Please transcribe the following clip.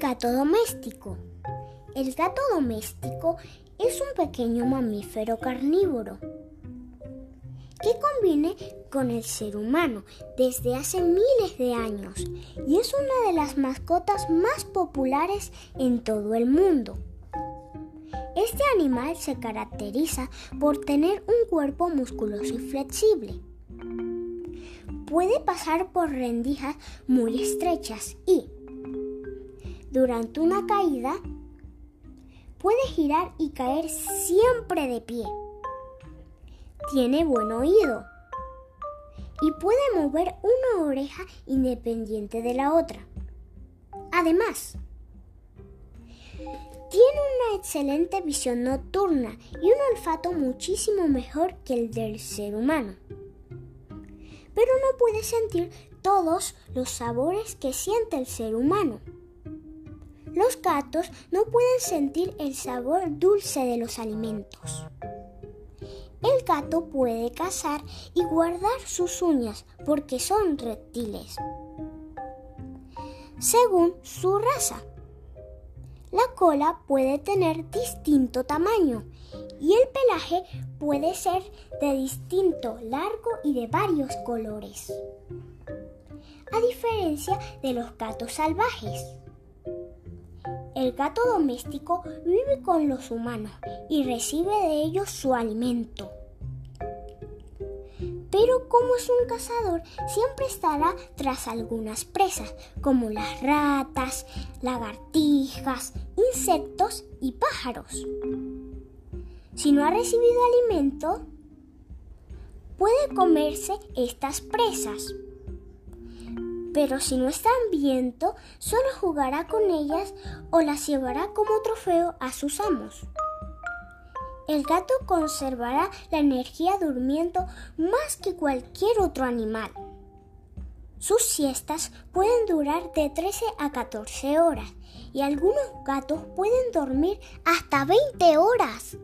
gato doméstico. El gato doméstico es un pequeño mamífero carnívoro que conviene con el ser humano desde hace miles de años y es una de las mascotas más populares en todo el mundo. Este animal se caracteriza por tener un cuerpo musculoso y flexible. Puede pasar por rendijas muy estrechas y, durante una caída, puede girar y caer siempre de pie. Tiene buen oído y puede mover una oreja independiente de la otra. Además, tiene una excelente visión nocturna y un olfato muchísimo mejor que el del ser humano. Pero no puede sentir todos los sabores que siente el ser humano. Los gatos no pueden sentir el sabor dulce de los alimentos. El gato puede cazar y guardar sus uñas porque son reptiles. Según su raza, la cola puede tener distinto tamaño y el pelaje puede ser de distinto largo y de varios colores. A diferencia de los gatos salvajes. El gato doméstico vive con los humanos y recibe de ellos su alimento. Pero como es un cazador, siempre estará tras algunas presas, como las ratas, lagartijas, insectos y pájaros. Si no ha recibido alimento, puede comerse estas presas pero si no está hambriento, solo jugará con ellas o las llevará como trofeo a sus amos. El gato conservará la energía durmiendo más que cualquier otro animal. Sus siestas pueden durar de 13 a 14 horas y algunos gatos pueden dormir hasta 20 horas.